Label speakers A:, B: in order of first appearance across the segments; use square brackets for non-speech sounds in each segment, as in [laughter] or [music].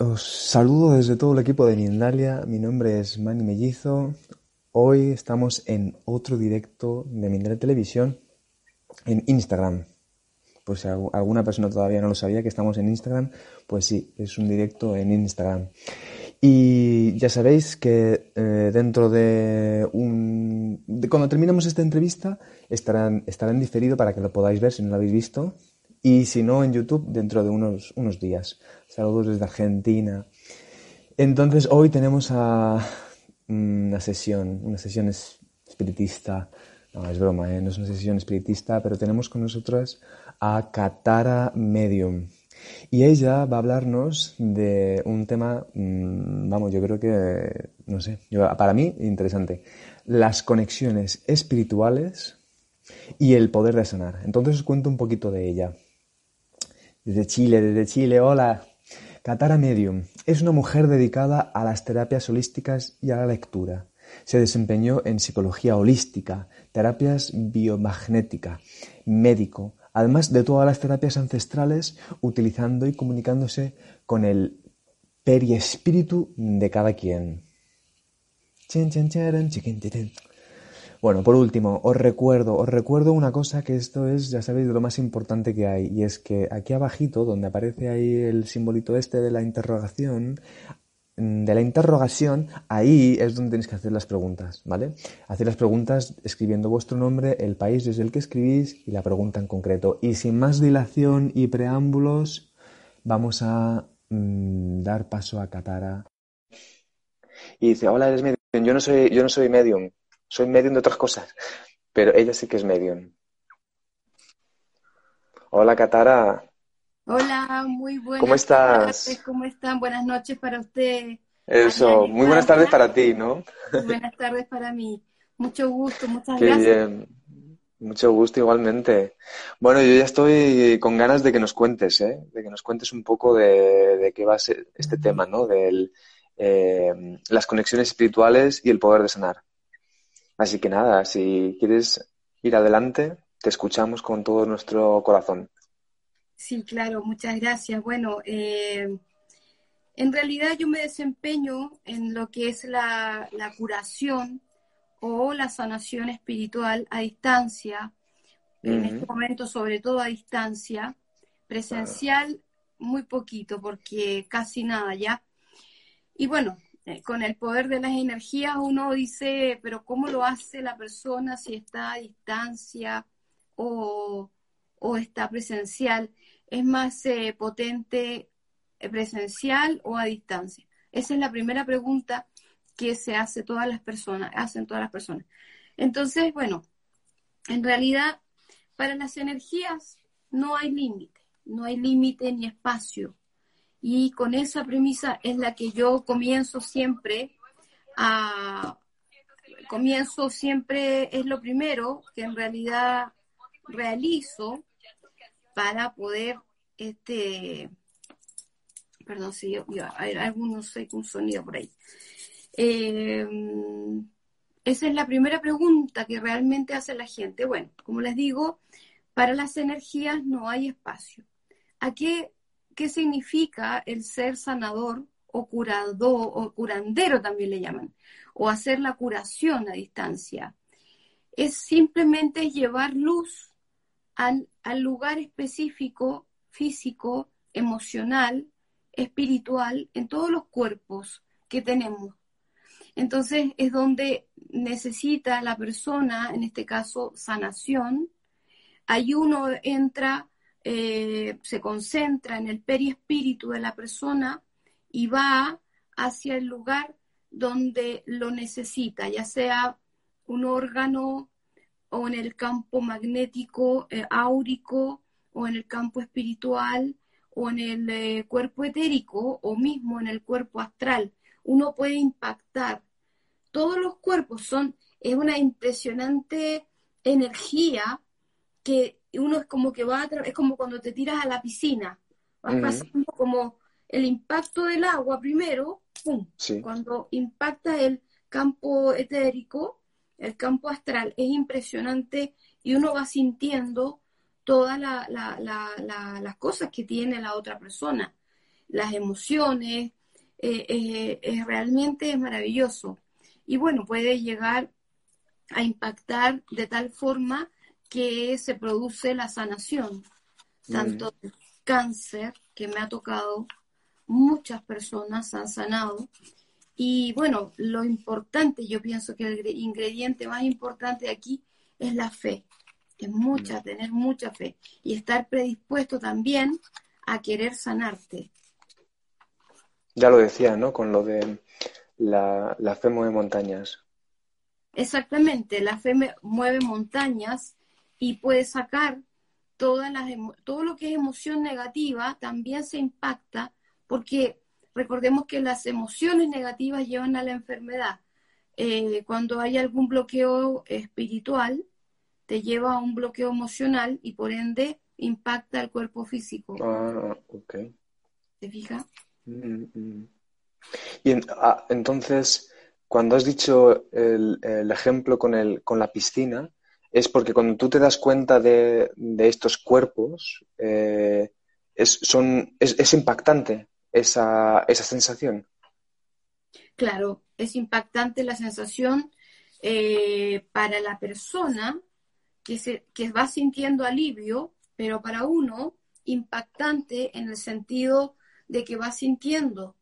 A: Os saludo desde todo el equipo de Mindalia. Mi nombre es Manny Mellizo. Hoy estamos en otro directo de Mindalia Televisión en Instagram. Pues si algu- alguna persona todavía no lo sabía que estamos en Instagram, pues sí, es un directo en Instagram. Y ya sabéis que eh, dentro de un... de cuando terminemos esta entrevista estarán, estará en diferido para que lo podáis ver si no lo habéis visto. Y si no, en YouTube dentro de unos, unos días. Saludos desde Argentina. Entonces hoy tenemos a una sesión, una sesión es- espiritista. No, es broma, ¿eh? no es una sesión espiritista, pero tenemos con nosotras a Katara Medium. Y ella va a hablarnos de un tema, mm, vamos, yo creo que, no sé, para mí interesante. Las conexiones espirituales y el poder de sanar. Entonces os cuento un poquito de ella. Desde Chile, desde Chile, hola. Katara Medium es una mujer dedicada a las terapias holísticas y a la lectura. Se desempeñó en psicología holística, terapias biomagnética, médico, además de todas las terapias ancestrales, utilizando y comunicándose con el periespíritu de cada quien. Bueno, por último, os recuerdo, os recuerdo una cosa que esto es, ya sabéis, lo más importante que hay, y es que aquí abajito, donde aparece ahí el simbolito este de la interrogación, mm, de la interrogación, ahí es donde tenéis que hacer las preguntas, ¿vale? Hacer las preguntas escribiendo vuestro nombre, el país desde el que escribís y la pregunta en concreto. Y sin más dilación y preámbulos, vamos a mm, dar paso a Katara. Y dice, hola, eres medium. Yo no soy, yo no soy medium. Soy medium de otras cosas. Pero ella sí que es medium. Hola, Katara.
B: Hola, muy buenas
A: ¿Cómo estás?
B: tardes, ¿cómo están? Buenas noches para usted.
A: Eso, muy buenas tardes para ti, ¿no?
B: Buenas tardes para mí. Mucho gusto, muchas
A: Qué
B: gracias.
A: bien. Mucho gusto igualmente. Bueno, yo ya estoy con ganas de que nos cuentes, ¿eh? De que nos cuentes un poco de, de qué va a ser este tema, ¿no? De las conexiones espirituales y el poder de sanar. Así que nada, si quieres ir adelante, te escuchamos con todo nuestro corazón.
B: Sí, claro, muchas gracias. Bueno, eh, en realidad yo me desempeño en lo que es la, la curación o la sanación espiritual a distancia, en este momento sobre todo a distancia, presencial muy poquito, porque casi nada ya. Y bueno, con el poder de las energías uno dice, pero ¿cómo lo hace la persona si está a distancia o, o está presencial? ¿Es más eh, potente eh, presencial o a distancia? Esa es la primera pregunta que se hace todas las personas, hacen todas las personas. Entonces, bueno, en realidad para las energías no hay límite, no hay límite ni espacio. Y con esa premisa es la que yo comienzo siempre a... Comienzo siempre, es lo primero que en realidad realizo para poder, este, perdón, si yo, yo- hay algún, no sé, un sonido por ahí. Eh, esa es la primera pregunta que realmente hace la gente. Bueno, como les digo, para las energías no hay espacio. ¿A qué, qué significa el ser sanador o curador o curandero también le llaman? O hacer la curación a distancia. Es simplemente llevar luz al, al lugar específico, físico, emocional, espiritual, en todos los cuerpos que tenemos. Entonces es donde necesita la persona, en este caso sanación, ahí uno entra, eh, se concentra en el periespíritu de la persona y va hacia el lugar donde lo necesita, ya sea un órgano o en el campo magnético eh, áurico o en el campo espiritual o en el eh, cuerpo etérico o mismo en el cuerpo astral. Uno puede impactar. Todos los cuerpos son, es una impresionante energía que uno es como que va a es como cuando te tiras a la piscina, vas pasando como el impacto del agua primero, ¡pum! Cuando impacta el campo etérico, el campo astral, es impresionante y uno va sintiendo todas las cosas que tiene la otra persona, las emociones, eh, eh, realmente es maravilloso. Y bueno, puede llegar a impactar de tal forma que se produce la sanación, tanto cáncer, que me ha tocado, muchas personas han sanado. Y bueno, lo importante, yo pienso que el ingrediente más importante aquí es la fe, es mucha, tener mucha fe y estar predispuesto también a querer sanarte.
A: Ya lo decía, ¿no? Con lo de la, la fe mueve montañas.
B: Exactamente, la fe mueve montañas y puede sacar todas las, todo lo que es emoción negativa, también se impacta, porque recordemos que las emociones negativas llevan a la enfermedad. Eh, cuando hay algún bloqueo espiritual, te lleva a un bloqueo emocional y por ende impacta el cuerpo físico.
A: Ah, ok.
B: ¿Te fijas?
A: Mm, mm. Y ah, entonces, cuando has dicho el, ejemplo con, el, con la piscina, es porque cuando tú te das cuenta de, estos cuerpos, eh, es, son, es, impactante esa, esa, sensación.
B: Claro, es impactante la sensación eh, para la persona que, se, que va sintiendo alivio, pero para uno impactante en el sentido de que va sintiendo.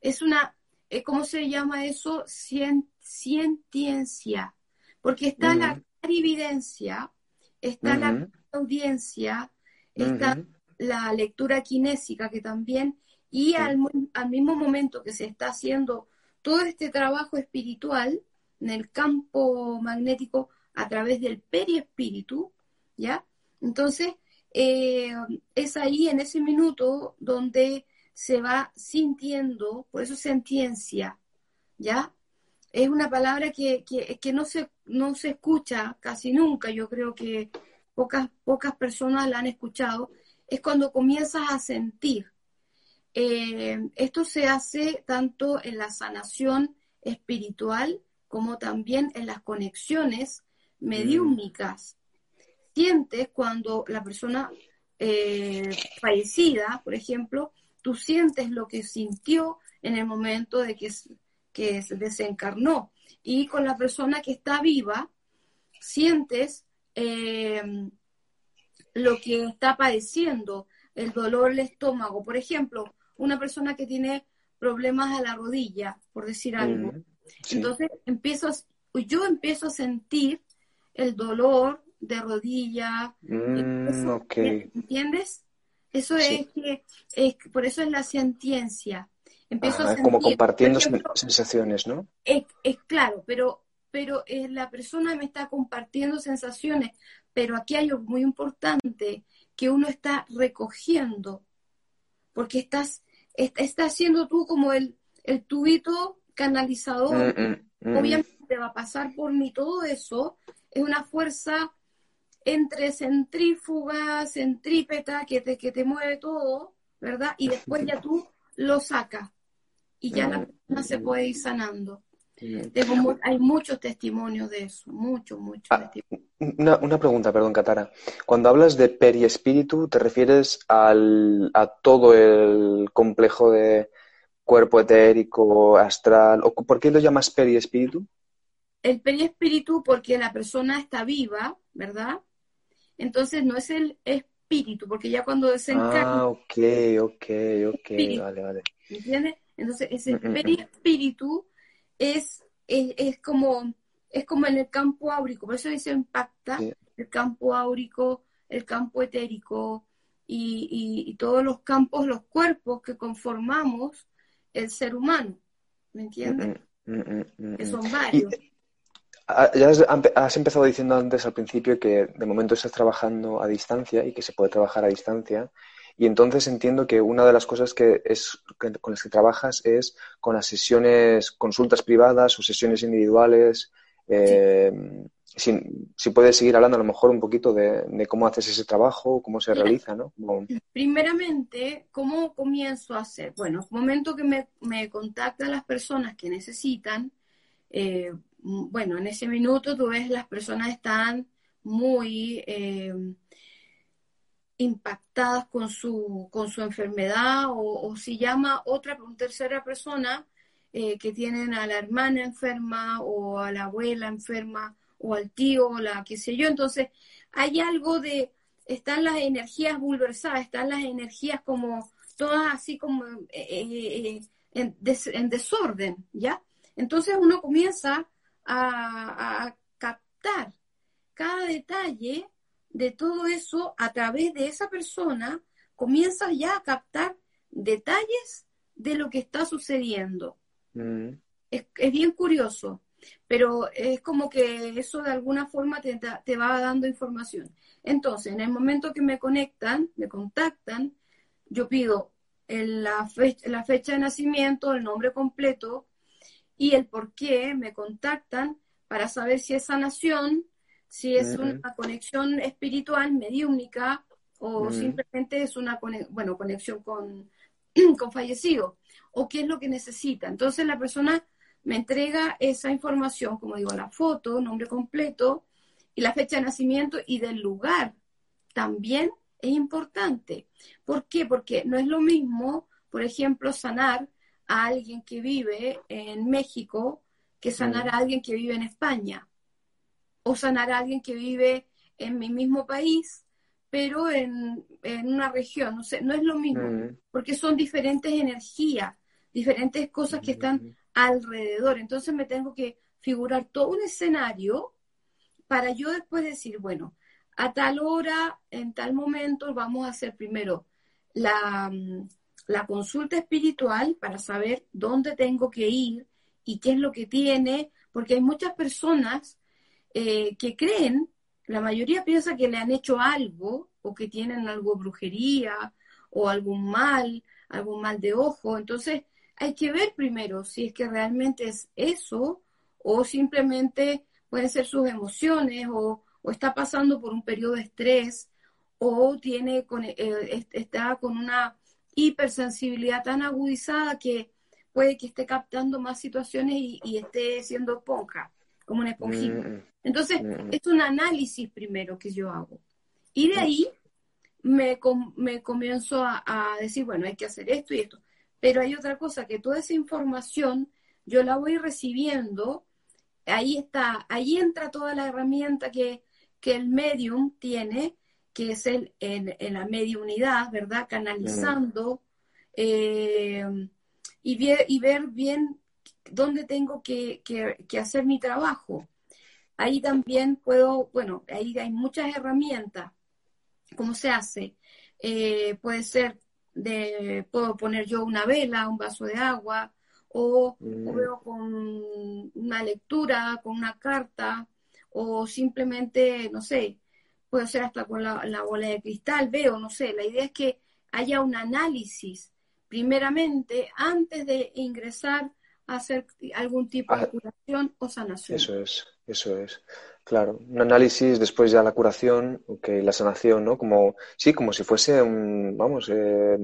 B: Es una eh, ¿cómo se llama eso? Cientiencia, porque está la clarividencia, está la audiencia, está la lectura kinésica que también, y al, mismo momento que se está haciendo todo este trabajo espiritual en el campo magnético a través del periespíritu, ¿ya? Entonces, eh, es ahí en ese minuto donde se va sintiendo, por eso sentiencia, ¿ya? Es una palabra que, que, no, se, no se escucha casi nunca, yo creo que pocas, pocas personas la han escuchado, es cuando comienzas a sentir. Eh, esto se hace tanto en la sanación espiritual como también en las conexiones mediúmnicas. Sientes cuando la persona eh, fallecida, por ejemplo, tú sientes lo que sintió en el momento de que, que se desencarnó. Y con la persona que está viva, sientes eh, lo que está padeciendo, el dolor del estómago. Por ejemplo, una persona que tiene problemas a la rodilla, por decir algo. Mm, Entonces empiezo, yo empiezo a sentir el dolor de rodilla.
A: Mm,
B: ¿Entiendes? Eso es que, es, por eso es la sentiencia.
A: Empiezo a como compartiendo sensaciones, ¿no?
B: Es, claro, pero, pero eh, la persona me está compartiendo sensaciones, pero aquí hay algo muy importante que uno está recogiendo, porque estás, está haciendo tú como el, el tubito canalizador, mm, mm, mm. obviamente va a pasar por mí todo eso, es una fuerza entre centrífuga, centrípeta, que te, que te mueve todo, ¿verdad? Y después ya tú lo sacas y ya la persona se puede ir sanando. hay muchos testimonios de eso, muchos, muchos
A: ah, Una, una, pregunta, perdón, Catara. Cuando hablas de periespíritu, ¿te refieres al, a todo el complejo de cuerpo etérico, astral? ¿O ¿Por qué lo llamas periespíritu?
B: El periespíritu porque la persona está viva, ¿verdad? Entonces no es el espíritu, porque ya cuando desencarna...
A: Ah, ok, ok, ok, vale, vale.
B: ¿Entiendes? Entonces ese mm, mm, mm. espíritu es, es, como, es como en el campo áurico, por eso dice impacta el campo áurico el campo etérico y, y- y todos los campos, los cuerpos que conformamos el ser humano. ¿Me entiendes?
A: Mm, mm, mm, mm,
B: Que son varios.
A: Ya has empezado diciendo antes al principio que de momento estás trabajando a distancia y que se puede trabajar a distancia. Y entonces entiendo que una de las cosas que es con las que trabajas es con las sesiones, consultas privadas o sesiones individuales. Eh, si, si puedes seguir hablando a lo mejor un poquito de, de cómo haces ese trabajo, cómo se
B: Mira.
A: realiza, ¿no? Como-
B: Primeramente, ¿cómo comienzo a hacer? Bueno, momento que me, me contactan las personas que necesitan, eh, bueno, en ese minuto tú ves las personas están muy eh, impactadas con su, con su enfermedad o, si llama otra, tercera persona eh, que tienen a la hermana enferma o a la abuela enferma o al tío o la qué sé yo. Entonces, hay algo de, están las energías bulversadas, están las energías como todas así como eh, eh, en, des- en desorden, ¿ya? Entonces uno comienza a captar cada detalle de todo eso a través de esa persona, comienza ya a captar detalles de lo que está sucediendo.
A: Mm,
B: Es, es bien curioso, pero es como que eso de alguna forma te, te va dando información. Entonces, en el momento que me conectan, me contactan, yo pido el- la, fecha, la fecha de nacimiento, el nombre completo y el por qué me contactan para saber si es sanación, si es una conexión espiritual, mediúnica, o simplemente es una bueno, conexión con, [clears throat] con fallecido, o qué es lo que necesita. Entonces la persona me entrega esa información, como digo, la foto, nombre completo y la fecha de nacimiento y del lugar. También es importante. ¿Por qué? Porque no es lo mismo, por ejemplo, sanar a alguien que vive en México que sanar a alguien que vive en España. O sanar a alguien que vive en mi mismo país, pero en, en una región. No, sé, no es lo mismo,
A: mm,
B: porque son diferentes energías, diferentes cosas que están alrededor. Entonces me tengo que figurar todo un escenario para yo después decir, bueno, a tal hora, en tal momento, vamos a hacer primero la, mm, la consulta espiritual para saber dónde tengo que ir y qué es lo que tiene, porque hay muchas personas eh, que creen, la mayoría piensa que le han hecho algo o que tienen algo de brujería o algún mal, algún mal de ojo. Entonces hay que ver primero si es que realmente es eso o simplemente pueden ser sus emociones o, o está pasando por un periodo de estrés o tiene con, eh, est- está con una hipersensibilidad tan agudizada que puede que esté captando más situaciones y, y esté siendo esponja, como una esponjita.
A: mm,
B: Entonces,
A: Mm.
B: es un análisis primero que yo hago. Y de ahí me, com- me comienzo a, a decir, bueno, hay que hacer esto y esto. Pero hay otra cosa, que toda esa información yo la voy recibiendo, ahí está, ahí entra toda la herramienta que, que el medium tiene, que es el, en, en la mediunidad, ¿verdad? Canalizando eh, y ver bien dónde tengo que, que- que hacer mi trabajo. Ahí también puedo, bueno, ahí hay muchas herramientas. ¿Cómo se hace? Eh, puede ser de, puedo poner yo una vela, un vaso de agua, o,
A: Mm.
B: o veo con una lectura, con una carta, o simplemente, no sé, puede ser hasta con la, la bola de cristal, veo, no sé. La idea es que haya un análisis, primeramente, antes de ingresar hacer algún tipo de
A: Ah,
B: curación o sanación.
A: Eso es, eso es. Claro, un análisis, después ya la curación, ok, la sanación, ¿no? Como, sí, como si fuese un, vamos, eh,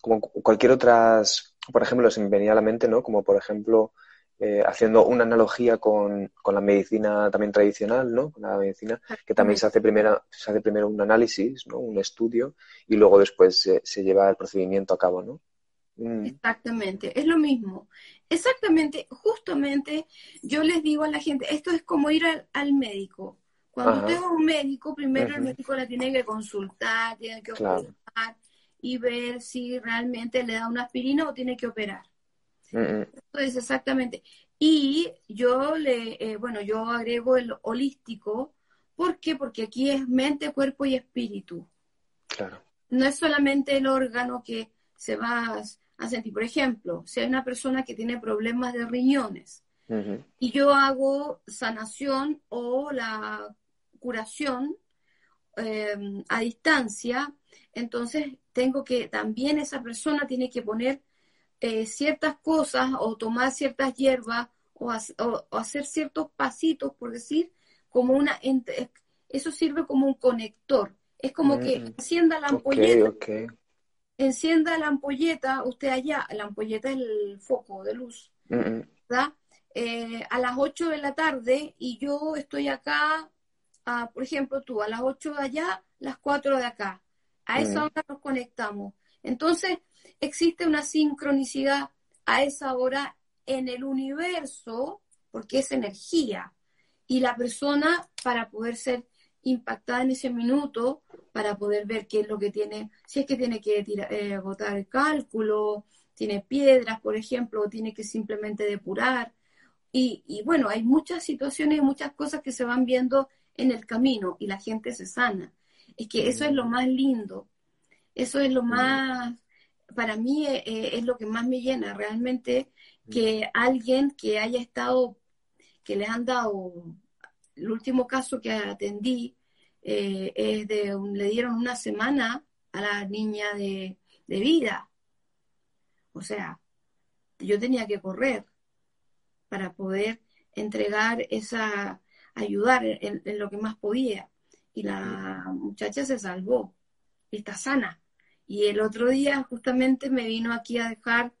A: como cu- cualquier otras, por ejemplo, se me venía a la mente, ¿no? Como por ejemplo, eh, haciendo una analogía con, con la medicina también tradicional, ¿no? Con la medicina, que también se hace primero, se hace primero un análisis, ¿no? Un estudio, y luego después se, se lleva el procedimiento a cabo, ¿no? Mm,
B: Exactamente, es lo mismo. Exactamente, justamente yo les digo a la gente, esto es como ir al, al médico. Cuando
A: Ajá.
B: usted a un médico, primero el médico la tiene que consultar, tiene que
A: Claro.
B: observar y ver si realmente le da una aspirina o tiene que operar. Entonces, exactamente. Y yo le, eh, bueno, yo agrego el holístico ¿Por qué? Porque aquí es mente, cuerpo y espíritu.
A: Claro.
B: No es solamente el órgano que se va a sentir. Por ejemplo, si hay una persona que tiene problemas de riñones y yo hago sanación o la curación eh, a distancia, entonces tengo que, también esa persona tiene que poner eh, ciertas cosas o tomar ciertas hierbas o, hac- o- o hacer ciertos pasitos, por decir, como una, eso sirve como un conector. Es como que
A: Mm.
B: encienda la ampolleta. Encienda la ampolleta, usted allá, la ampolleta es el foco de luz. ¿verdad? Eh, a las 8 de la tarde y yo estoy acá, por ejemplo, tú, a las 8 de allá, las 4 de acá. A esa
A: Mm.
B: hora nos conectamos. Entonces, existe una sincronicidad a esa hora en el universo, porque es energía. Y la persona, para poder ser impactada en ese minuto, para poder ver qué es lo que tiene, si es que tiene que tirar, eh, botar el cálculo, tiene piedras, por ejemplo, o tiene que simplemente depurar. Y, y bueno, hay muchas situaciones y muchas cosas que se van viendo en el camino y la gente se sana. Es que eso es lo más lindo, eso es lo más, para mí eh, eh, es lo que más me llena realmente, que alguien que haya estado, que le han dado, el último caso que atendí, eh, es de, un- le dieron una semana a la niña de, vida. O sea, yo tenía que correr para poder entregar esa, ayudar en, en lo que más podía. Y la muchacha se salvó, está sana. Y el otro día justamente me vino aquí a dejar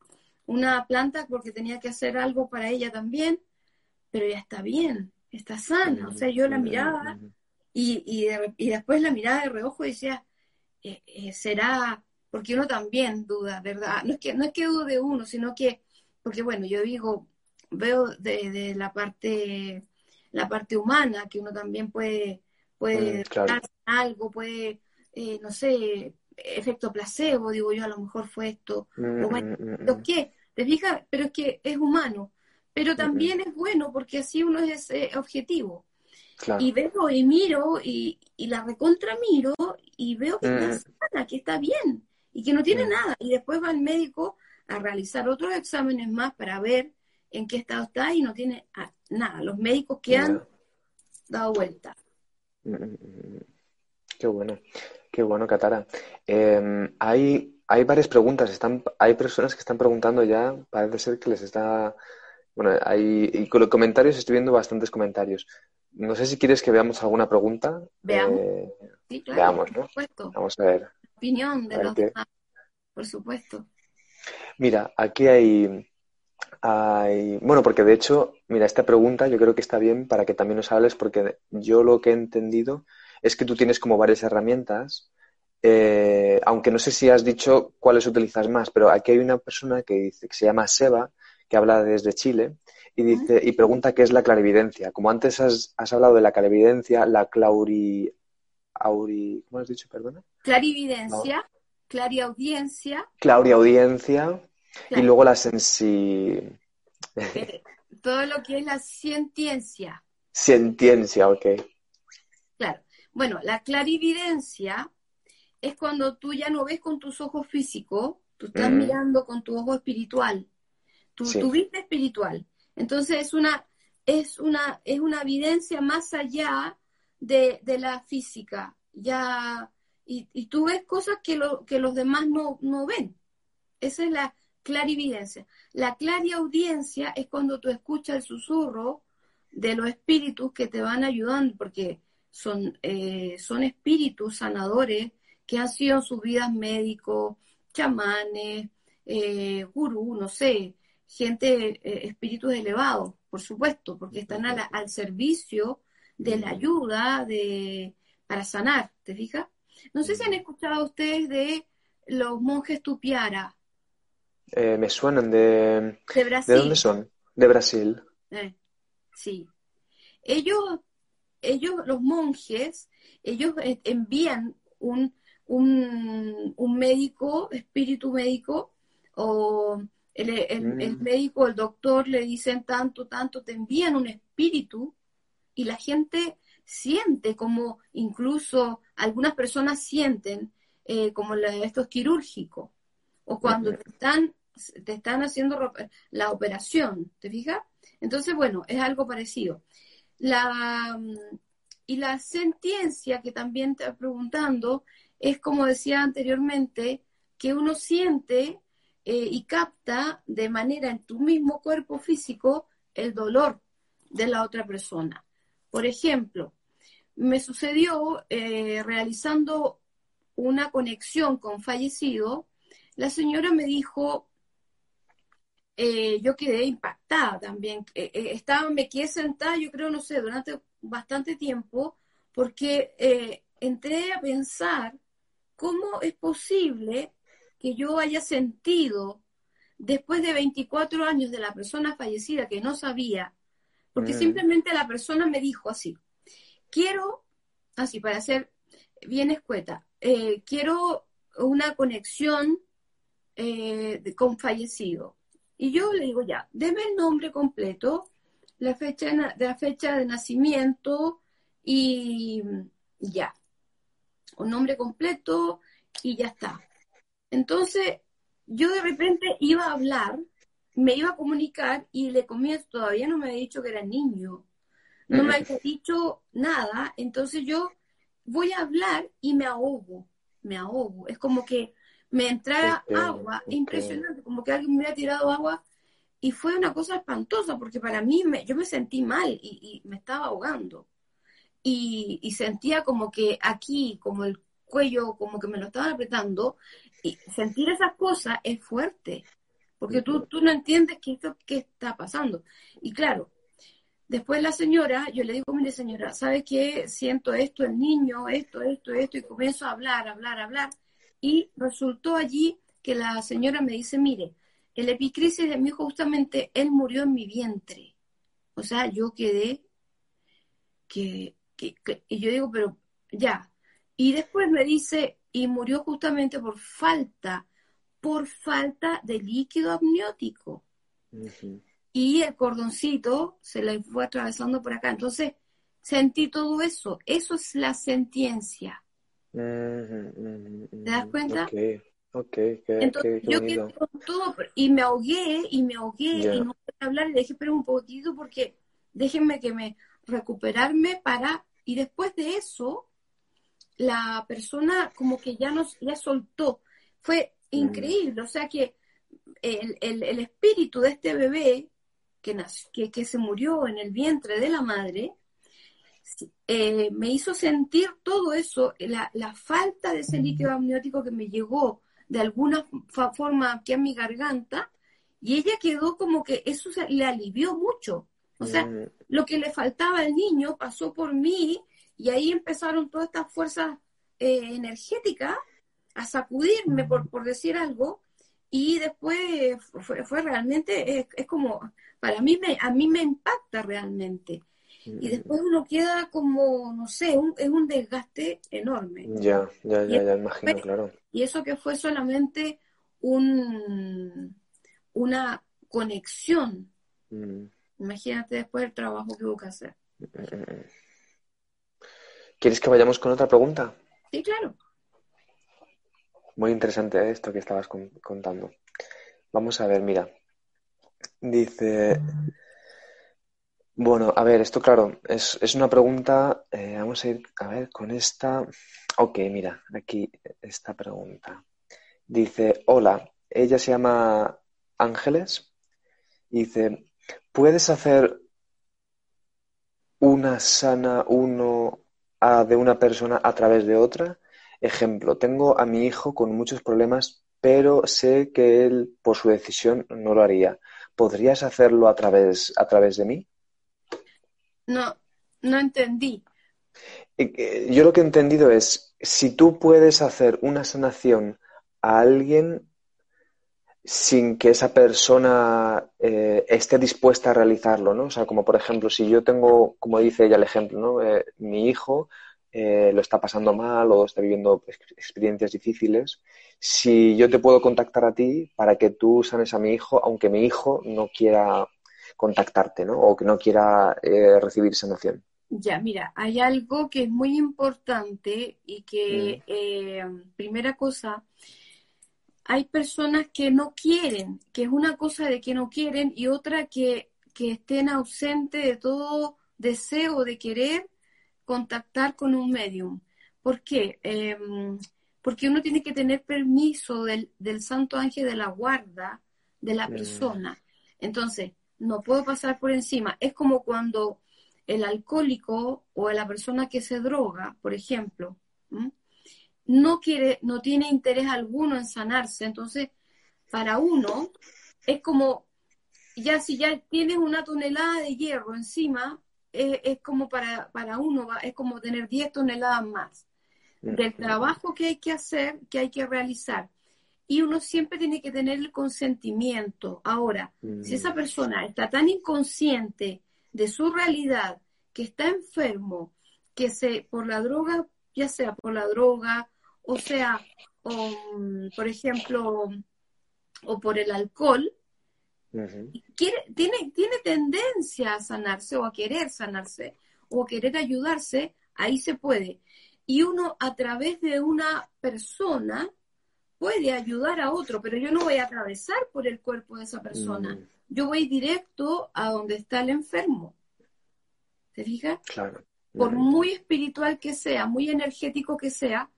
B: una planta porque tenía que hacer algo para ella también, pero ya está bien, está sana. O sea, yo la miraba y, y, de- y después la miraba de reojo y decía, eh, eh, será, porque uno también duda, ¿verdad? No es que, no es que dude uno, sino que, porque bueno, yo digo, veo de, de la parte, la parte humana, que uno también puede, puede
A: Mm, claro.
B: algo, puede, eh, no sé, efecto placebo, digo yo, a lo mejor fue esto,
A: mm,
B: o bueno,
A: mm, mm,
B: ¿pero
A: mm.
B: qué? ¿Te fijas? Pero es que es humano, pero también es bueno porque así uno es eh, objetivo.
A: Claro.
B: Y veo y miro y, y la recontra miro y veo que está
A: Mm.
B: sana, que está bien y que no tiene
A: Mm.
B: nada. Y después va al médico a realizar otros exámenes más para ver en qué estado está y no tiene ah, nada. Los médicos que han dado vuelta.
A: Mm. Qué bueno, qué bueno, Catara. Eh, hay, hay varias preguntas, están, hay personas que están preguntando ya, parece ser que les está, bueno, hay, y con los comentarios estoy viendo bastantes comentarios. No sé si quieres que veamos alguna pregunta.
B: Veamos.
A: Eh,
B: Sí, claro,
A: Veamos, ¿no?
B: por supuesto.
A: vamos a ver.
B: Opinión de
A: ver
B: los demás, por supuesto.
A: Mira, aquí hay, hay, bueno, porque de hecho, mira, esta pregunta yo creo que está bien para que también nos hables, porque yo lo que he entendido es que tú tienes como varias herramientas, eh, aunque no sé si has dicho cuáles utilizas más, pero aquí hay una persona que dice, que se llama Seba, que habla desde Chile, y dice, y pregunta qué es la clarividencia. Como antes has, has hablado de la clarividencia, la clauri, auri, ¿cómo has dicho, perdona?
B: Clarividencia, clariaudiencia,
A: Clauriaudiencia, y luego la sensi...
B: eh, todo lo que es la cientiencia.
A: Sentiencia, ok.
B: Claro. Bueno, la clarividencia es cuando tú ya no ves con tus ojos físicos, tú estás
A: Mm.
B: mirando con tu ojo espiritual, tu,
A: Sí.
B: tu vista espiritual. Entonces es una, es una, es una evidencia más allá de, de la física. Ya, y, y tú ves cosas que, lo, que los demás no, no ven. Esa es la clarividencia. La clariaudiencia es cuando tú escuchas el susurro de los espíritus que te van ayudando, porque son, eh, son espíritus sanadores que han sido en sus vidas médicos, chamanes, eh, gurú, no sé, gente, eh, espíritus elevados, por supuesto, porque están la- al servicio de la ayuda de, para sanar, ¿te fijas? No sé si han escuchado ustedes de los monjes Tupiara
A: Eh, me suenan de...
B: de
A: ¿De
B: Brasil.
A: dónde son? De Brasil.
B: Eh, sí. Ellos, ellos, los monjes, ellos envían un, un, un médico, espíritu médico, o el, el- el
A: Mm.
B: médico, el doctor le dicen tanto, tanto, te envían un espíritu y la gente siente como incluso algunas personas sienten eh, como la- esto es quirúrgico o cuando te están, te están haciendo la operación, ¿te fijas? Entonces, bueno, es algo parecido. La, y la sentiencia que también te preguntando es como decía anteriormente, que uno siente eh, y capta de manera en tu mismo cuerpo físico el dolor de la otra persona. Por ejemplo, me sucedió eh, realizando una conexión con fallecido, la señora me dijo, eh, yo quedé impactada también, estaba, me quedé sentada, yo creo, no sé, durante bastante tiempo, porque entré a pensar cómo es posible que yo haya sentido después de 24 años de la persona fallecida que no sabía, porque
A: Mm.
B: simplemente la persona me dijo así, quiero, así para ser bien escueta, eh, quiero una conexión eh, con fallecido. Y yo le digo, ya, deme el nombre completo, la fecha de la fecha de nacimiento y ya. Un nombre completo y ya está. Entonces, yo de repente iba a hablar, me iba a comunicar y le comienzo, todavía no me había dicho que era niño, no me había dicho nada, entonces yo voy a hablar y me ahogo, me ahogo. Es como que me entrara agua, impresionante, como que alguien me hubiera tirado agua y fue una cosa espantosa porque para mí me- yo me sentí mal y, y me estaba ahogando. Y, y sentía como que aquí, como el cuello, como que me lo estaban apretando. Y sentir esas cosas es fuerte, porque tú, tú no entiendes qué, esto- qué está pasando. Y claro, después la señora, yo le digo, mire señora, ¿sabe qué? Siento esto, el niño, esto, esto, esto, y comienzo a hablar, hablar, hablar. Y resultó allí que la señora me dice, mire, el epicrisis de mi hijo justamente, él murió en mi vientre. O sea, yo quedé que, que- que- y yo digo, pero ya. Y después me dice, y murió justamente por falta, por falta de líquido amniótico. Y el cordoncito se le fue atravesando por acá. Entonces, sentí todo eso. Eso es la
A: ujú,
B: ¿Te das cuenta?
A: Ok, ok, qué,
B: Entonces yo quedé con todo y me ahogué y me ahogué y no pude hablar y le dije, pero un poquitito porque déjenme que me recuperarme para... Y después de eso, la persona como que ya nos ya soltó. Fue increíble, o sea que el, el- el espíritu de este bebé que, nació, que, que se murió en el vientre de la madre, eh, me hizo sentir todo eso, la, la falta de ese líquido amniótico que me llegó de alguna forma aquí a mi garganta, y ella quedó como que eso se- le alivió mucho. O sea,
A: Mm,
B: lo que le faltaba al niño pasó por mí y ahí empezaron todas estas fuerzas eh, energéticas a sacudirme, por, por decir algo, y después fue, fue realmente, es, es como, para mí, me, a mí me impacta realmente. Y después uno queda como, no sé, un, es un desgaste enorme.
A: Ya, ya, ya, ya imagino,
B: fue-
A: claro.
B: Y eso que fue solamente un, una conexión.
A: Mm,
B: Imagínate después el trabajo que hubo que hacer.
A: mm, mm. ¿Quieres que vayamos con otra pregunta?
B: Sí, claro.
A: Muy interesante esto que estabas con- contando. Vamos a ver, mira. Dice, bueno, a ver, esto claro, es, es una pregunta, eh, vamos a ir, a ver, con esta. Ok, mira, aquí esta pregunta. Dice, hola, ella se llama Ángeles. Dice, ¿puedes hacer una sana uno a- de una persona a través de otra? Ejemplo, tengo a mi hijo con muchos problemas, pero sé que él, por su decisión, no lo haría. ¿Podrías hacerlo a través, a través de mí?
B: No, no entendí.
A: Eh, eh, Yo lo que he entendido es, si tú puedes hacer una sanación a alguien sin que esa persona eh, esté dispuesta a realizarlo, ¿no? O sea, como por ejemplo, si yo tengo, como dice ella el ejemplo, ¿no? Eh, mi hijo eh, lo está pasando mal o está viviendo ex- experiencias difíciles, si yo te puedo contactar a ti para que tú sanes a mi hijo, aunque mi hijo no quiera contactarte, ¿no? O que no quiera recibir sanación.
B: Ya, mira, hay algo que es muy importante y que, eh, primera cosa, hay personas que no quieren, que es una cosa de que no quieren y otra que, que estén ausentes de todo deseo de querer contactar con un medium. ¿Por qué? Em, porque uno tiene que tener permiso del, del santo ángel de la guarda de la
A: Mm.
B: persona. Entonces, no puedo pasar por encima. Es como cuando el alcohólico o la persona que se droga, por ejemplo, ¿m? No quiere, no tiene interés alguno en sanarse. Entonces, para uno, es como, ya si ya tienes una tonelada de hierro encima, es como para, para uno, es como tener 10 toneladas más del trabajo que hay que hacer, que hay que realizar. Y uno siempre tiene que tener el consentimiento. Ahora, si esa persona está tan inconsciente de su realidad, que está enfermo, que se, por la droga, ya sea por la droga, o sea, o, por ejemplo, o por el alcohol,
A: Ujú.
B: quiere, tiene, tiene tendencia a sanarse o a querer sanarse o a querer ayudarse, ahí se puede. Y uno a través de una persona puede ayudar a otro, pero yo no voy a atravesar por el cuerpo de esa persona.
A: Mm.
B: Yo voy directo a donde está el enfermo. ¿Te fijas?
A: Claro.
B: Por
A: Mm.
B: muy espiritual que sea, muy energético que sea,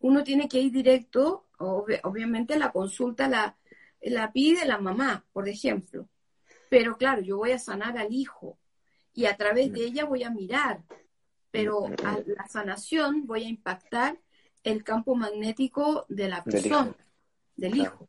B: uno tiene que ir directo, ob- obviamente la consulta la, la pide la mamá, por ejemplo. Pero claro, yo voy a sanar al hijo y a través de ella voy a mirar, pero a la sanación voy a impactar el campo magnético de la
A: Del hijo.
B: persona, del hijo.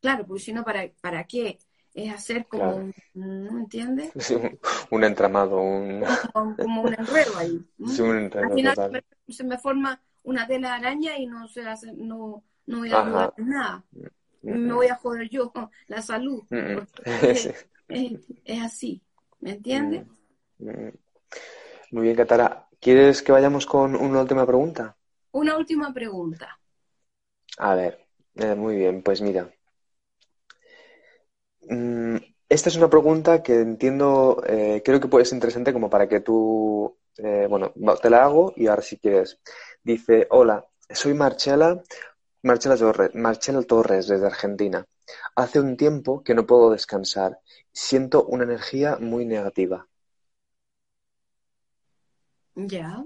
B: Claro, porque si no, ¿para, ¿para qué? Es hacer como,
A: Claro.
B: ¿no entiendes? [laughs]
A: Sí, un, un entramado, un,
B: Como, como un enredo ahí. ¿no? [laughs]
A: sí, un
B: Al final se
A: total.
B: me, se me forma una tela de araña y no se hace, no, no voy a en nada. Me voy a joder yo la salud.
A: Mm, mm. [laughs]
B: es, es así, ¿me entiendes?
A: Mm. Muy bien, Catara. ¿Quieres que vayamos con una última pregunta?
B: Una última pregunta.
A: A ver, eh, muy bien, pues mira. Mm, esta es una pregunta que entiendo, eh, creo que puede ser interesante como para que tú, eh, bueno, te la hago y ahora si quieres. Dice, hola, soy Marchela, Marchela Torres, Marchela Torres desde Argentina. Hace un tiempo que no puedo descansar. Siento una energía muy negativa.
B: Ya.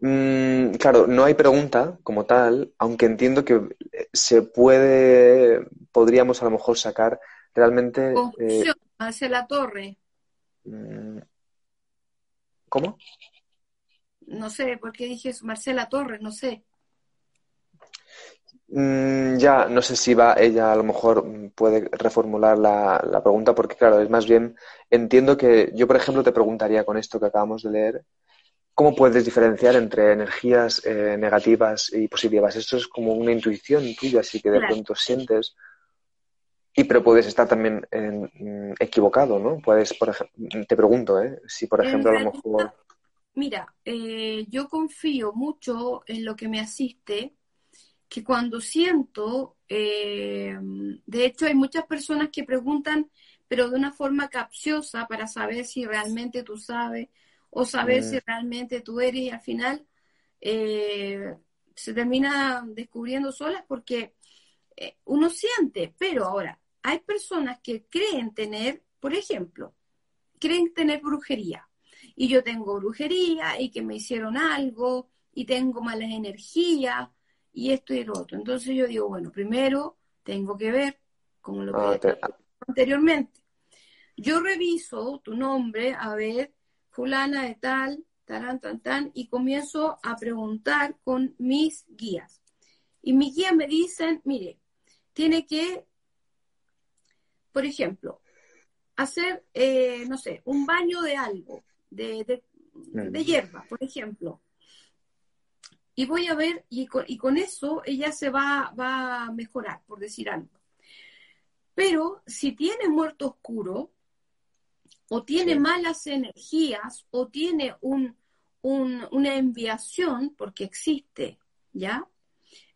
A: Mm, claro, no hay pregunta como tal, aunque entiendo que eh, se puede, podríamos a lo mejor sacar realmente, eh,
B: Confusión, hacia la torre.
A: mm, ¿cómo?
B: No sé por qué dije eso, Marcela Torres, no sé.
A: Mm, ya, no sé si va ella a lo mejor mm, puede reformular la, la pregunta, porque claro, es más bien, entiendo que yo, por ejemplo, te preguntaría con esto que acabamos de leer, ¿cómo puedes diferenciar entre energías eh, negativas y positivas? Esto es como una intuición tuya, así que de
B: Claro.
A: pronto sientes, y pero puedes estar también mm, equivocado, ¿no? Puedes, por ejemplo, te pregunto, ¿eh? Si, por ejemplo, a lo mejor...
B: Mira, eh, yo confío mucho en lo que me asiste, que cuando siento, eh, de hecho hay muchas personas que preguntan, pero de una forma capciosa para saber si realmente tú sabes o saber
A: Mm.
B: si realmente tú eres y al final eh, se termina descubriendo solas porque uno siente, pero ahora hay personas que creen tener, por ejemplo, creen tener brujería y yo tengo brujería y que me hicieron algo y tengo malas energías y esto y lo otro. Entonces yo digo, bueno, primero tengo que ver, como lo
A: Ah,
B: que
A: te-
B: anteriormente. Yo reviso tu nombre, a ver, fulana de tal, tarán, tan, tan, y comienzo a preguntar con mis guías. Y mis guías me dicen, mire, tiene que, por ejemplo, hacer, eh, no sé, un baño de algo, de, de, de hierba, por ejemplo. Y voy a ver, y con, y con eso ella se va, va a mejorar, por decir algo. Pero si tiene muerto oscuro, o tiene
A: Sí.
B: malas energías, o tiene un, un- una enviación, porque existe, ¿ya?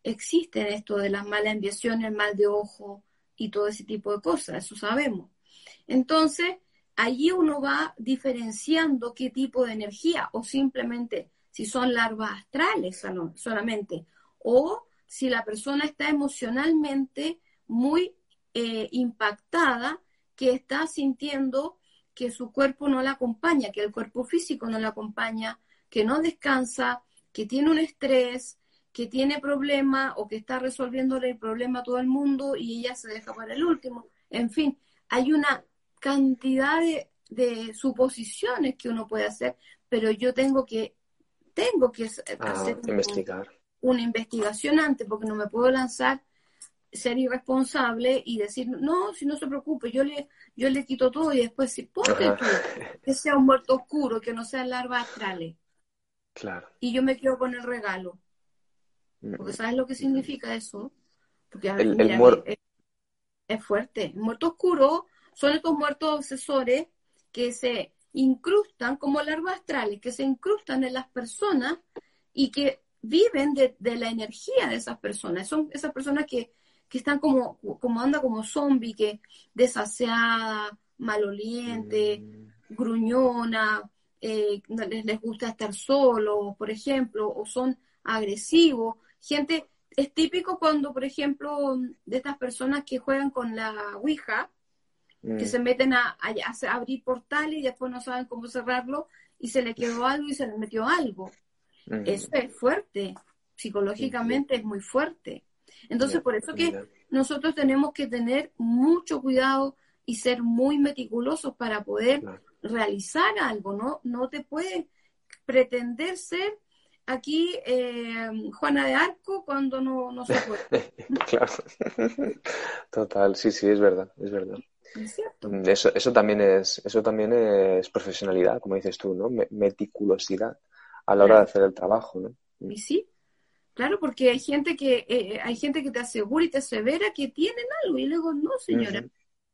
B: Existen esto de las malas enviaciones, el mal de ojo y todo ese tipo de cosas, eso sabemos. Entonces, allí uno va diferenciando qué tipo de energía o simplemente si son larvas astrales solamente o si la persona está emocionalmente muy eh, impactada, que está sintiendo que su cuerpo no la acompaña, que el cuerpo físico no la acompaña, que no descansa, que tiene un estrés, que tiene problema o que está resolviéndole el problema a todo el mundo y ella se deja para el último. En fin, hay una cantidad de, suposiciones que uno puede hacer, pero yo tengo que, tengo que
A: ah, hacer investigar.
B: una investigación antes, porque no me puedo lanzar ser irresponsable y decir, no, si no se preocupe, yo le, yo le quito todo y después si ponte tú, que sea un muerto oscuro, que no sea larva astrales.
A: Claro.
B: Y yo me quedo con el regalo. Mm. Porque ¿sabes lo que significa eso? Porque el, es, fuerte. El muerto oscuro son estos muertos obsesores que se incrustan como larvas astrales, que se incrustan en las personas y que viven de, la energía de esas personas. Son esas personas que, están como, como anda como zombie, que desaseada, maloliente, mm. gruñona, eh, les, les gusta estar solos, por ejemplo, o son agresivos. Gente, es típico cuando, por ejemplo, de estas personas que juegan con la Ouija, que mm. se meten a, abrir portales y después no saben cómo cerrarlo y se le quedó algo y se le metió algo. Mm. Eso es fuerte, psicológicamente es muy fuerte. Entonces, por eso que nosotros tenemos que tener mucho cuidado y ser muy meticulosos para poder realizar algo, ¿no? No te puedes pretender ser aquí eh, Juana de Arco cuando no, no se puede. [laughs]
A: claro, [laughs] total, sí, sí, es verdad, es verdad.
B: Mm,
A: eso, eso, también es, eso también es profesionalidad, como dices tú, ¿no? Meticulosidad a la hora de hacer el trabajo, ¿no?
B: Y sí, claro, porque hay gente que eh, eh, hay gente que te asegura y te asevera que tienen algo y luego no, señora,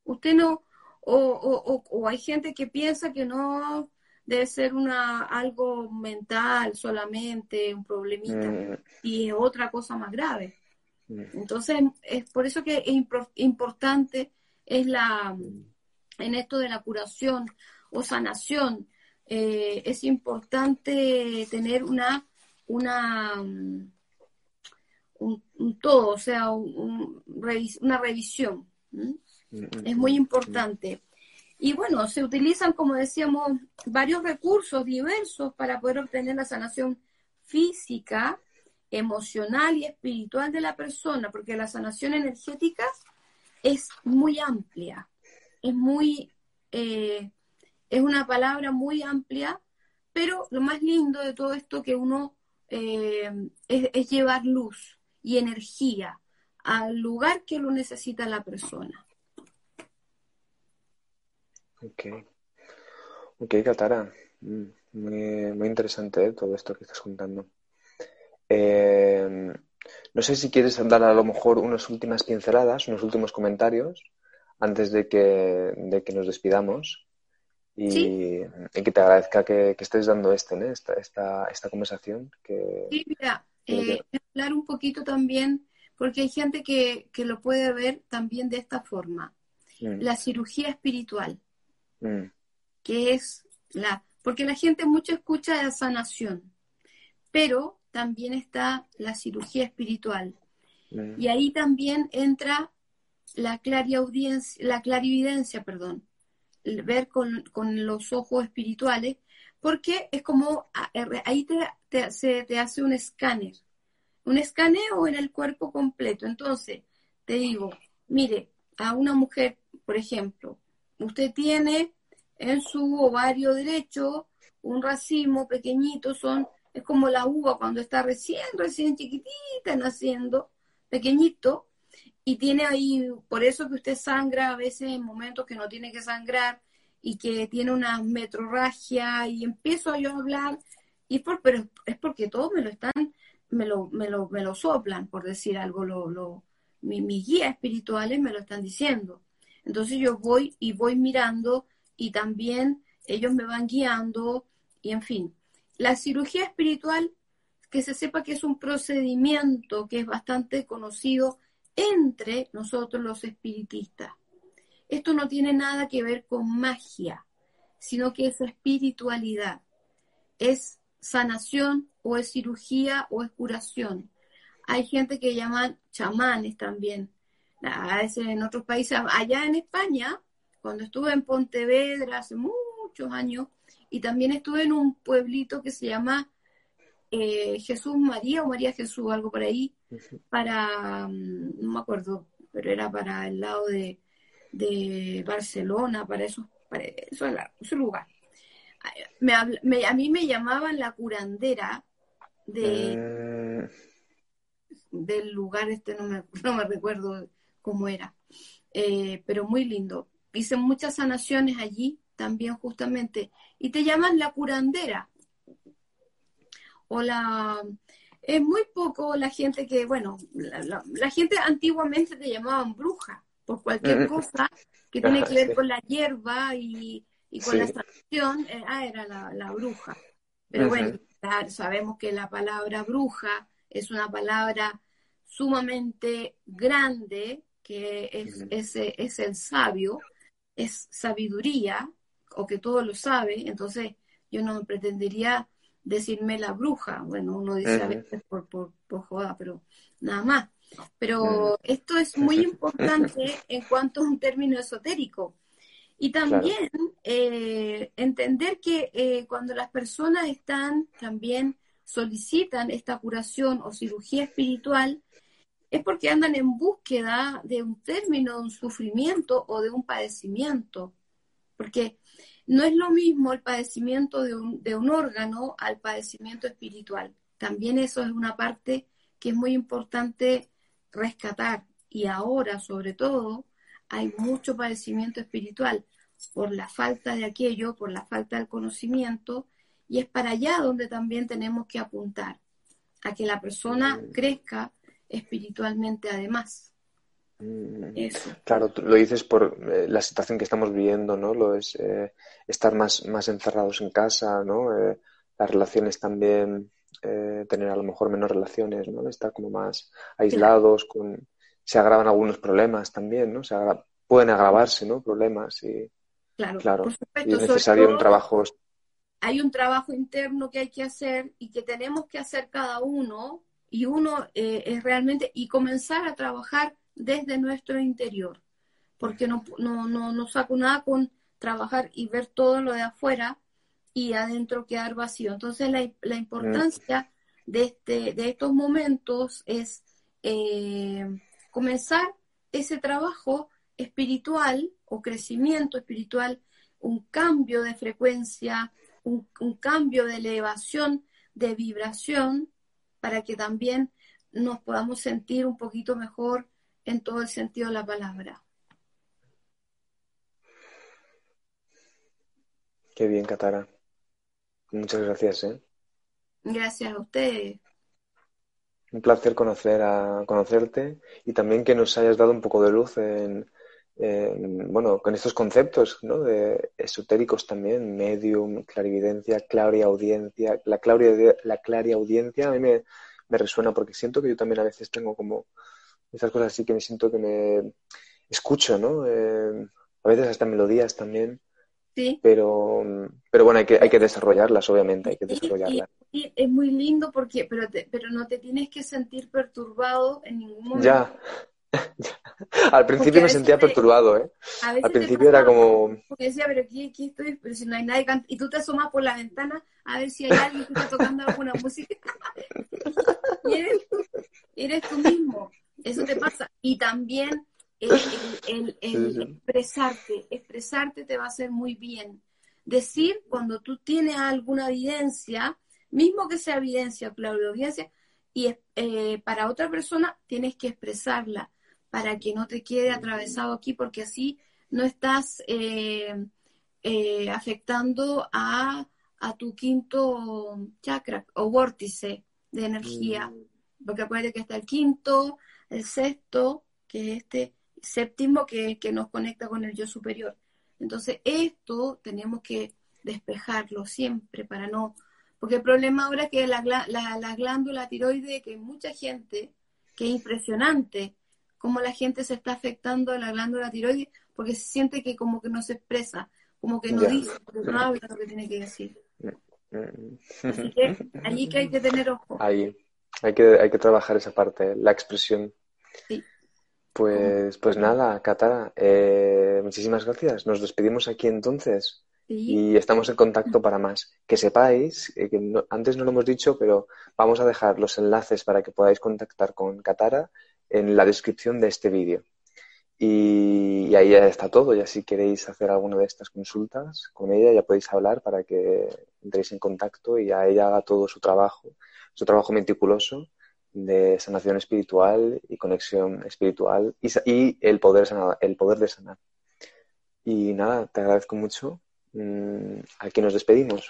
B: usted no, o, o, o, hay gente que piensa que no debe ser una algo mental solamente, un problemita, mm. y otra cosa más grave. Mm. Entonces, es por eso que es importante es la, en esto de la curación o sanación, eh, es importante tener una, una un, todo, o sea, una revisión. Es muy importante. Y bueno, se utilizan, como decíamos, varios recursos diversos para poder obtener la sanación física, emocional y espiritual de la persona, porque la sanación energética es muy amplia, es muy, eh, es una palabra muy amplia, pero lo más lindo de todo esto que uno eh, es, llevar luz y energía al lugar que lo necesita la persona.
A: Ok. Ok, Katara. Mm, muy, muy interesante todo esto que estás contando. Eh, no sé si quieres dar a lo mejor unas últimas pinceladas, unos últimos comentarios antes de que, nos despidamos. Y, que te agradezca que, estés dando este, esta, esta, conversación. Que,
B: sí, mira, eh, hablar un poquito también, porque hay gente que, lo puede ver también de esta forma. Mm. La cirugía espiritual, mm. que es la... Porque la gente mucho escucha de sanación, pero también está la cirugía espiritual. Mm. Y ahí también entra la, la clarividencia, perdón, ver con, los ojos espirituales, porque es como, ahí te, se te hace un escáner, un escaneo en el cuerpo completo. Entonces, te digo, mire, a una mujer, por ejemplo, usted tiene en su ovario derecho un racimo pequeñito, son es como la uva cuando está recién, recién chiquitita, naciendo, pequeñito, y tiene ahí, por eso que usted sangra a veces en momentos que no tiene que sangrar y que tiene una metrorragia y empiezo yo a hablar, y por, pero es porque todos me lo están, me lo, me lo, me lo soplan, por decir algo, lo, lo, mi, mis guías espirituales me lo están diciendo. Entonces yo voy y voy mirando y también ellos me van guiando y en fin. La cirugía espiritual, que se sepa que es un procedimiento que es bastante conocido entre nosotros los espiritistas. Esto no tiene nada que ver con magia, sino que es espiritualidad. Es sanación o es cirugía o es curación. Hay gente que llaman chamanes también. A veces en otros países, allá en España, cuando estuve en Pontevedra hace muchos años, y también estuve en un pueblito que se llama eh, Jesús María o María Jesús, algo por ahí, para, mm, no me acuerdo, pero era para el lado de, de Barcelona, para eso, para eso, ese lugar. Me, a mí me llamaban la curandera de, mm. del lugar, este no me, [laughs] no me recuerdo cómo era, eh, pero muy lindo. Hice muchas sanaciones allí también justamente, y te llaman la curandera. O la... Es muy poco la gente que, bueno, la, gente antiguamente te llamaban bruja por cualquier mm. cosa que tiene que ver con la hierba y, con la sanación, eh, ah, era la, bruja. Pero bueno, sabemos que la palabra bruja es una palabra sumamente grande, que es, es, es el sabio, es sabiduría, o que todo lo sabe, entonces yo no pretendería decirme la bruja. Bueno, uno dice a veces por, por, joda, pero nada más. Pero esto es muy importante en cuanto a un término esotérico. Y también eh, entender que eh, cuando las personas están también solicitan esta curación o cirugía espiritual, es porque andan en búsqueda de un término, de un sufrimiento o de un padecimiento. Porque no es lo mismo el padecimiento de un, de un órgano al padecimiento espiritual. También eso es una parte que es muy importante rescatar. Y ahora, sobre todo, hay mucho padecimiento espiritual por la falta de aquello, por la falta del conocimiento, y es para allá donde también tenemos que apuntar, a que la persona crezca espiritualmente además.
A: Mm, claro, lo dices por eh, la situación que estamos viviendo, ¿no? Lo es eh, estar más, más encerrados en casa, ¿no? Eh, las relaciones también, tener a lo mejor menos relaciones, ¿no? Estar como más aislados, con, se agravan algunos problemas también, ¿no? Se pueden agravarse, ¿no? Problemas y, claro, y es necesario un trabajo.
B: Hay un trabajo interno que hay que hacer y que tenemos que hacer cada uno y uno es realmente y comenzar a trabajar desde nuestro interior, porque no, no, no, saco nada con trabajar y ver todo lo de afuera y adentro quedar vacío. Entonces la, la importancia de, este, de estos momentos es eh, comenzar ese trabajo espiritual o crecimiento espiritual, un cambio de frecuencia, un cambio de elevación, de vibración, para que también nos podamos sentir un poquito mejor en todo el sentido de la palabra.
A: Qué bien, Catara. Muchas gracias. ¿eh?
B: Gracias a usted.
A: Un placer conocer a, conocerte y también que nos hayas dado un poco de luz en, bueno, con estos conceptos ¿no? de esotéricos también, medium, clarividencia, audiencia. La, la audiencia a mí me, me resuena porque siento que yo también a veces tengo como esas cosas así que me siento que me escucho, ¿no? Eh, a veces hasta melodías también. Sí. Pero, pero bueno, hay que, hay que desarrollarlas, obviamente, hay que desarrollarlas.
B: Y, es muy lindo porque, pero, pero no te tienes que sentir perturbado en ningún momento.
A: Ya. [laughs] Al principio me sentía perturbado, ¿eh? Al principio era como...
B: Porque decía, pero aquí, aquí estoy, pero si no hay nadie Y tú te asomas por la ventana a ver si hay alguien que está tocando alguna [laughs] música. y eres tú mismo. Eso te pasa. Y también el, expresarte, expresarte te va a hacer muy bien. Decir cuando tú tienes alguna evidencia, mismo que sea evidencia, claro, evidencia, y eh, para otra persona tienes que expresarla para que no te quede atravesado aquí, porque así no estás eh, eh, afectando a, a, tu quinto chakra o vórtice de energía. Mm. Porque acuérdate que está el quinto, el sexto, que es este séptimo que, que nos conecta con el yo superior. Entonces, esto tenemos que despejarlo siempre para no... Porque el problema ahora es que la, la, glándula tiroide, que mucha gente, que es impresionante cómo la gente se está afectando a la glándula tiroide, porque se siente que como que no se expresa, como que no dice, no habla lo que tiene que decir. Así que allí que hay que tener ojo.
A: Ahí, hay que, hay que trabajar esa parte, la expresión.
B: Sí.
A: Pues, pues nada, Catara, eh, muchísimas gracias. Nos despedimos aquí entonces
B: Sí,
A: y estamos en contacto para más. Que sepáis, eh, que no- antes no lo hemos dicho, pero vamos a dejar los enlaces para que podáis contactar con Catara en la descripción de este vídeo. Y, y ahí ya está todo. Ya si queréis hacer alguna de estas consultas con ella, ya podéis hablar para que entréis en contacto y a ella haga todo su trabajo, su trabajo meticuloso de sanación espiritual y conexión espiritual y, el poder sanar- el poder de sanar. Y nada, te agradezco mucho. Mm, Aquí nos despedimos.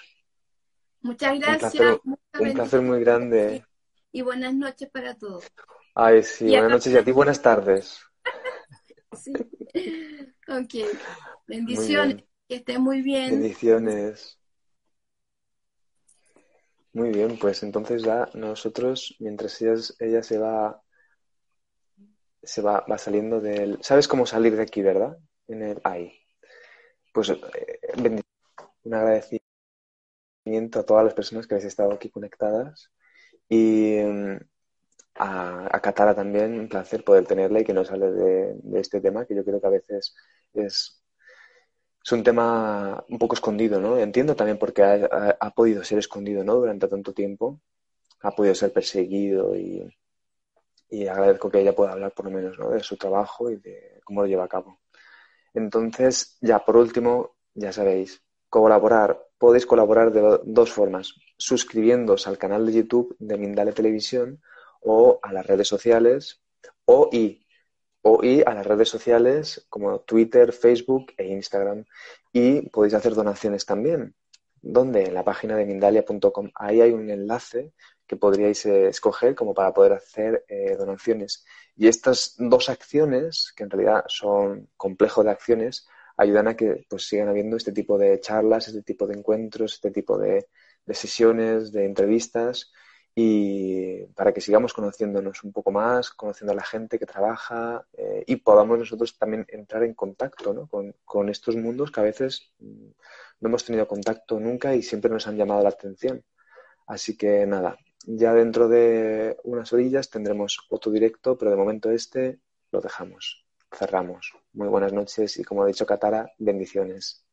B: muchas
A: Un
B: gracias.
A: placer,
B: muchas
A: un placer muy grande.
B: Y buenas noches para todos.
A: Ay, sí,
B: Y
A: buenas noches y a ti buenas tardes. [laughs]
B: Sí. Ok. Bendiciones. Que estén muy bien.
A: Bendiciones. Muy bien, pues entonces ya nosotros, mientras ella, ella se va, se va, va saliendo del... ¿Sabes cómo salir de aquí, verdad? En el ahí. Pues eh, un agradecimiento a todas las personas que habéis estado aquí conectadas y mm, a, a también, un placer poder tenerla y que nos hable de este tema que yo creo que a veces es es un tema un poco escondido, ¿no? Entiendo también por qué ha, ha- podido ser escondido, ¿no? Durante tanto tiempo. Ha podido ser perseguido y, y agradezco que ella pueda hablar por lo menos, ¿no? De su trabajo y de cómo lo lleva a cabo. Entonces, ya por último, ya sabéis, colaborar. Podéis colaborar de do- dos formas. Suscribiéndoos al canal de YouTube de Mindale Televisión o a las redes sociales o y y a las redes sociales como Twitter, Facebook e Instagram. Y podéis hacer donaciones también. ¿Dónde? En la página de Mindalia.com. Ahí hay un enlace que podríais eh, escoger como para poder hacer eh, donaciones. Y estas dos acciones, que en realidad son complejo de acciones, ayudan a que pues, sigan habiendo este tipo de charlas, este tipo de encuentros, este tipo de sesiones, de entrevistas y para que sigamos conociéndonos un poco más, conociendo a la gente que trabaja eh, y podamos nosotros también entrar en contacto ¿no? con, con estos mundos que a veces mm, no hemos tenido contacto nunca y siempre nos han llamado la atención. Así que nada, ya dentro de unas orillas tendremos otro directo, pero de momento este lo dejamos, cerramos. Muy buenas noches y como ha dicho Catara, bendiciones.